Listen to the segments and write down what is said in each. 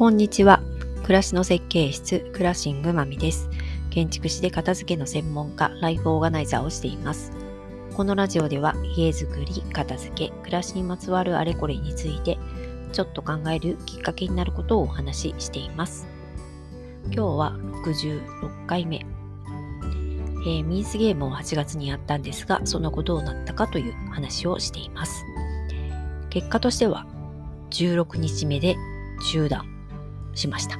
こんにちは。暮らしの設計室、クラシングまみです。建築士で片付けの専門家、ライフオーガナイザーをしています。このラジオでは家づくり、片付け、暮らしにまつわるあれこれについて、ちょっと考えるきっかけになることをお話ししています。今日は66回目。えーミースゲームを8月にやったんですが、その後どうなったかという話をしています。結果としては、16日目で中断しました。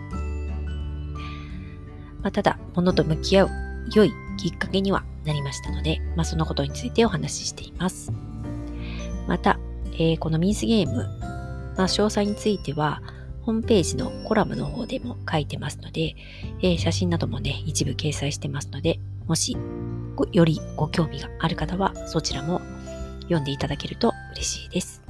まあ、ただ、物と向き合う良いきっかけにはなりましたので、まあ、そのことについてお話ししています。また、えーこのミースゲーム、まあ、詳細については、ホームページのコラムの方でも書いてますので、えー写真などもね、一部掲載してますので、もしごよりご興味がある方は、そちらも読んでいただけると嬉しいです。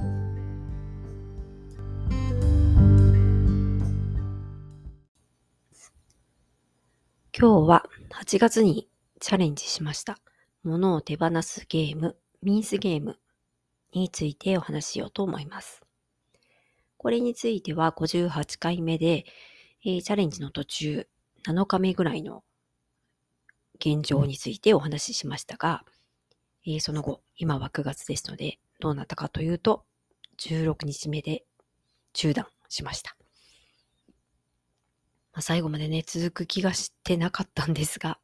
今日は8月にチャレンジしました。物を手放すゲーム、ミースゲームについてお話ししようと思います。これについては58回目で、えーチャレンジの途中、7日目ぐらいの現状についてお話ししましたが、えーその後、今は9月ですので、どうなったかというと、16日目で中断しました。最後までね、続く気がしてなかったんですが、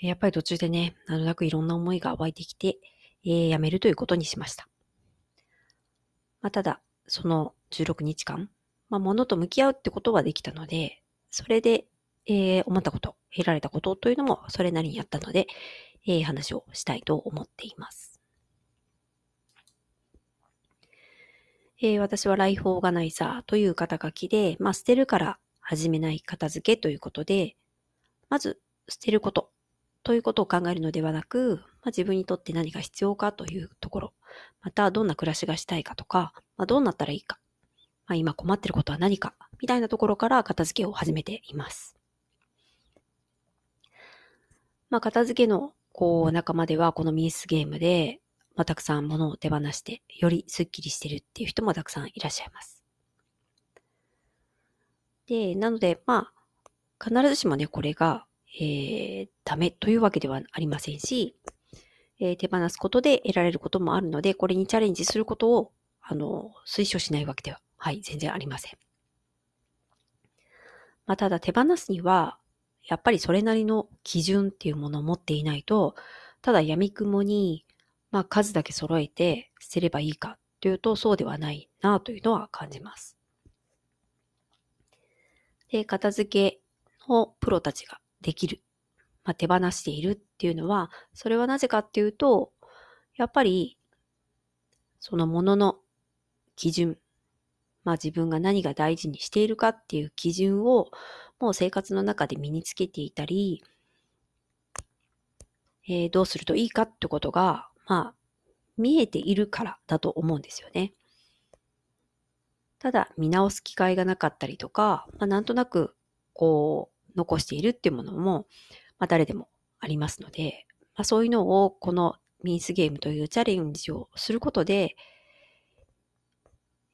やっぱり途中でね、なんとなくいろんな思いが湧いてきて、えーやめるということにしました。まあ、ただ、その16日間、まあ、物と向き合うってことはできたので、それで、えー思ったこと、得られたことというのもそれなりにやったので、えー話をしたいと思っています。えー私はライフオーガナイザーという肩書きで、まあ、捨てるから始めない片付けということで、まず捨てることということを考えるのではなく、まあ、自分にとって何が必要かというところ、またどんな暮らしがしたいかとか、まあ、どうなったらいいか、まあ、今困ってることは何か、みたいなところから片付けを始めています。まあ、片付けのこう仲間ではこのミースゲームで、まあ、たくさん物を手放して、よりスッキリしてるっていう人もたくさんいらっしゃいます。で、なので、まあ、必ずしもね、これが、えー、ダメというわけではありませんし、えー手放すことで得られることもあるので、これにチャレンジすることを、あの、推奨しないわけでは、はい、全然ありません。まあ、ただ手放すには、やっぱりそれなりの基準っていうものを持っていないと、ただ闇雲に、まあ、数だけ揃えて捨てればいいかというと、そうではないなというのは感じます。で、片付けのプロたちができる、まあ、手放しているっていうのは、それはなぜかっていうと、やっぱり、そのものの基準、まあ自分が何が大事にしているかっていう基準を、もう生活の中で身につけていたり、えーどうするといいかってことが、まあ、見えているからだと思うんですよね。ただ、見直す機会がなかったりとか、まあ、なんとなく、こう、残しているっていうものも、まあ、誰でもありますので、まあ、そういうのを、このミースゲームというチャレンジをすることで、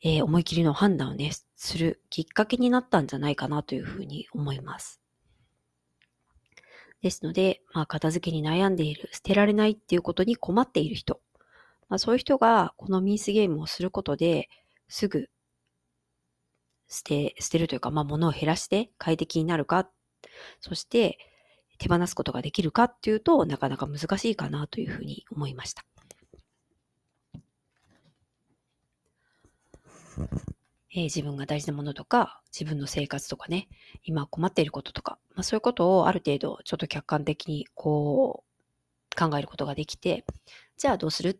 えー思い切りの判断をね、するきっかけになったんじゃないかなというふうに思います。ですので、まあ、片付けに悩んでいる、捨てられないっていうことに困っている人、まあ、そういう人がこのミースゲームをすることで、すぐ捨て、捨てるというか、まあ、物を減らして快適になるか、そして手放すことができるかっていうとなかなか難しいかなというふうに思いました。えー自分が大事なものとか、自分の生活とかね、今困っていることとか、まあ、そういうことをある程度ちょっと客観的にこう考えることができて、じゃあどうするっ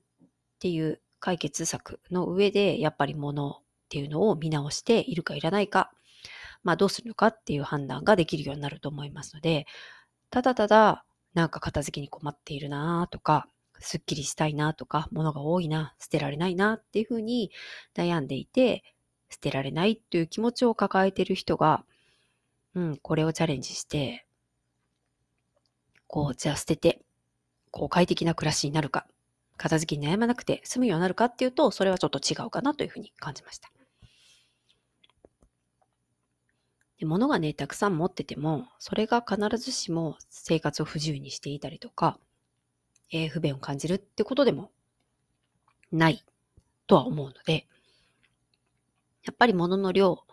ていう解決策の上で、やっぱり物っていうのを見直しているかいらないか、まあどうするのかっていう判断ができるようになると思いますので、ただただなんか片付けに困っているなとか、すっきりしたいなとか、物が多いな、捨てられないなっていうふうに悩んでいて、捨てられないっていう気持ちを抱えている人が、うん、これをチャレンジして、こう、じゃあ捨てて、こう快適な暮らしになるか、片付けに悩まなくて済むようになるかっていうと、それはちょっと違うかなというふうに感じました。で物がね、たくさん持ってても、それが必ずしも生活を不自由にしていたりとか、えー、不便を感じるってことでもないとは思うので、やっぱり物の量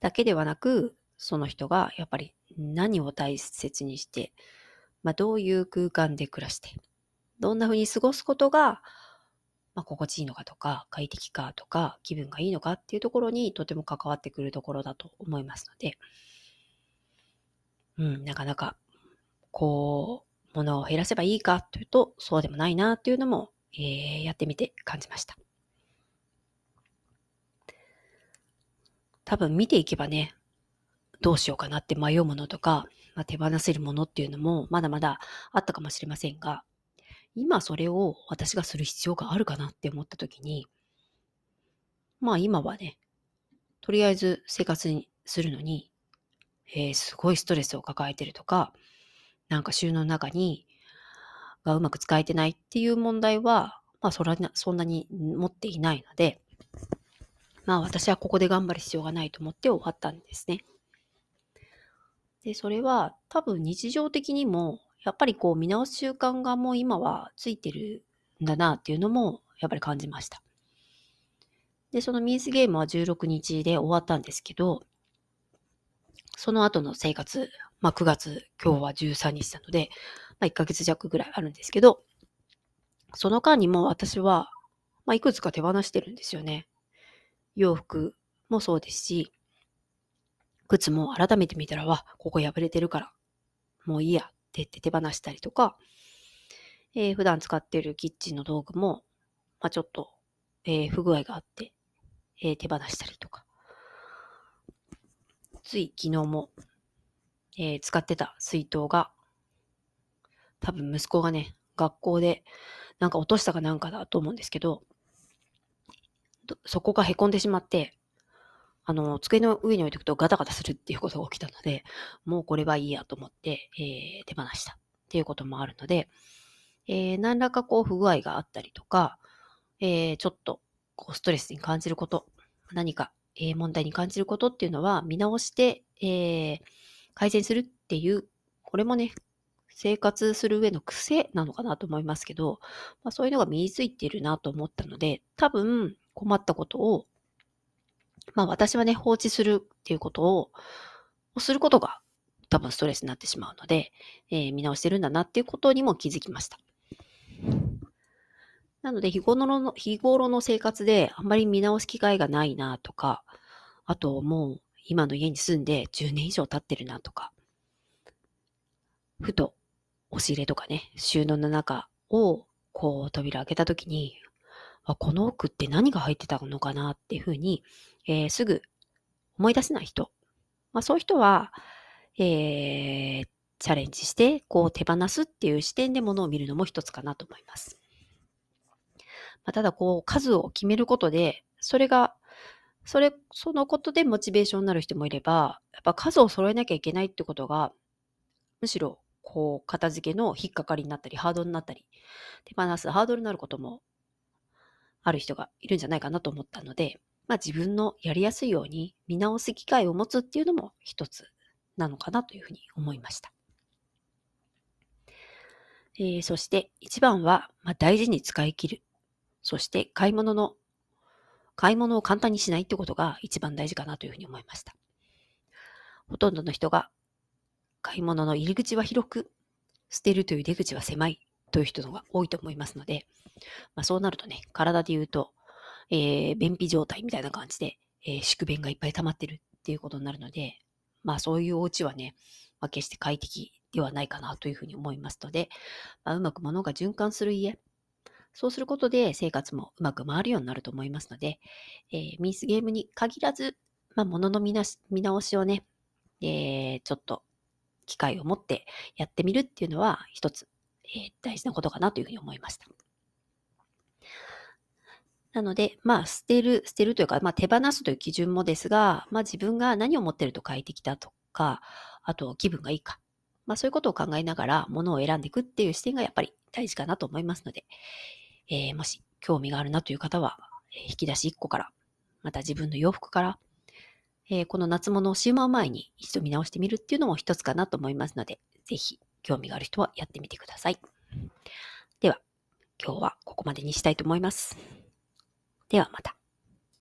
だけではなく、その人がやっぱり何を大切にして、まあ、どういう空間で暮らして、どんな風に過ごすことが、まあ、心地いいのかとか、快適かとか、気分がいいのかっていうところにとても関わってくるところだと思いますので、うん、なかなか、こう、物を減らせばいいかというと、そうでもないなっていうのも、えー、やってみて感じました。多分見ていけばね、どうしようかなって迷うものとか、まあ、手放せるものっていうのもまだまだあったかもしれませんが、今それを私がする必要があるかなって思った時に、まあ今はね、とりあえず生活にするのに、えー、すごいストレスを抱えてるとか、なんか収納の中に、がうまく使えてないっていう問題は、まあそらそんなに持っていないので、まあ私はここで頑張る必要がないと思って終わったんですね。で、それは多分日常的にもやっぱりこう見直す習慣がもう今はついてるんだなっていうのもやっぱり感じました。で、そのミースゲームは16日で終わったんですけど、その後の生活、まあ9月、今日は13日なので、まあ1ヶ月弱ぐらいあるんですけど、その間にも私は、まあいくつか手放してるんですよね。洋服もそうですし、靴も改めて見たら、わ、ここ破れてるから、もういいやって言って手放したりとか、えー、普段使っているキッチンの道具も、まあ、ちょっと、えー、不具合があって、えー、手放したりとか。つい昨日も、え使ってた水筒が、多分息子がね、学校でなんか落としたかなんかだと思うんですけど、そこが凹んでしまって、あの、机の上に置いておくとガタガタするっていうことが起きたので、もうこれはいいやと思って、えー、手放した。っていうこともあるので、えー、何らかこう不具合があったりとか、えー、ちょっとこうストレスに感じること、何か、えー、問題に感じることっていうのは見直して、えー、改善するっていう、これもね、生活する上の癖なのかなと思いますけど、まあ、そういうのが身についているなと思ったので、多分困ったことをまあ私はね、放置するっていうことを、をすることが多分ストレスになってしまうので、えー、見直してるんだなっていうことにも気づきました。なので日頃の、日頃の生活であんまり見直す機会がないなとか、あともう今の家に住んで10年以上経ってるなとか、ふと押し入れとかね、収納の中をこう扉開けた時に、あ、この奥って何が入ってたのかなっていうふうに、えー、すぐ思い出せない人。まあそういう人は、えー、チャレンジして、こう手放すっていう視点でものを見るのも一つかなと思います。まあ、ただこう数を決めることで、それが、それ、そのことでモチベーションになる人もいれば、やっぱ数を揃えなきゃいけないってことが、むしろこう片付けの引っかかりになったり、ハードルになったり、手放すハードルになることもある人がいるんじゃないかなと思ったので、まあ自分のやりやすいように見直す機会を持つっていうのも一つなのかなというふうに思いました。えー、そして一番は、まあ、大事に使い切る。そして買い物の、買い物を簡単にしないってことが一番大事かなというふうに思いました。ほとんどの人が買い物の入り口は広く、捨てるという出口は狭いという人が多いと思いますので、まあ、そうなるとね、体で言うと、えー、便秘状態みたいな感じで、えー、宿便がいっぱい溜まってるっていうことになるので、まあそういうお家はね、まあ、決して快適ではないかなというふうに思いますので、まあ、うまく物が循環する家、そうすることで生活もうまく回るようになると思いますので、えー、ミスゲームに限らず、まあ、物の見直しをね、えー、ちょっと機会を持ってやってみるっていうのは一つえー、大事なことかなというふうに思いました。なので、まあ、捨てる、捨てるというか、まあ、手放すという基準もですが、まあ、自分が何を持ってると快適だとか、あと気分がいいか、まあ、そういうことを考えながら、ものを選んでいくっていう視点がやっぱり大事かなと思いますので、えー、もし興味があるなという方は、引き出し1個から、また自分の洋服から、えー、この夏物をしまう前に一度見直してみるっていうのも一つかなと思いますので、ぜひ興味がある人はやってみてください。では、今日はここまでにしたいと思います。ではまた。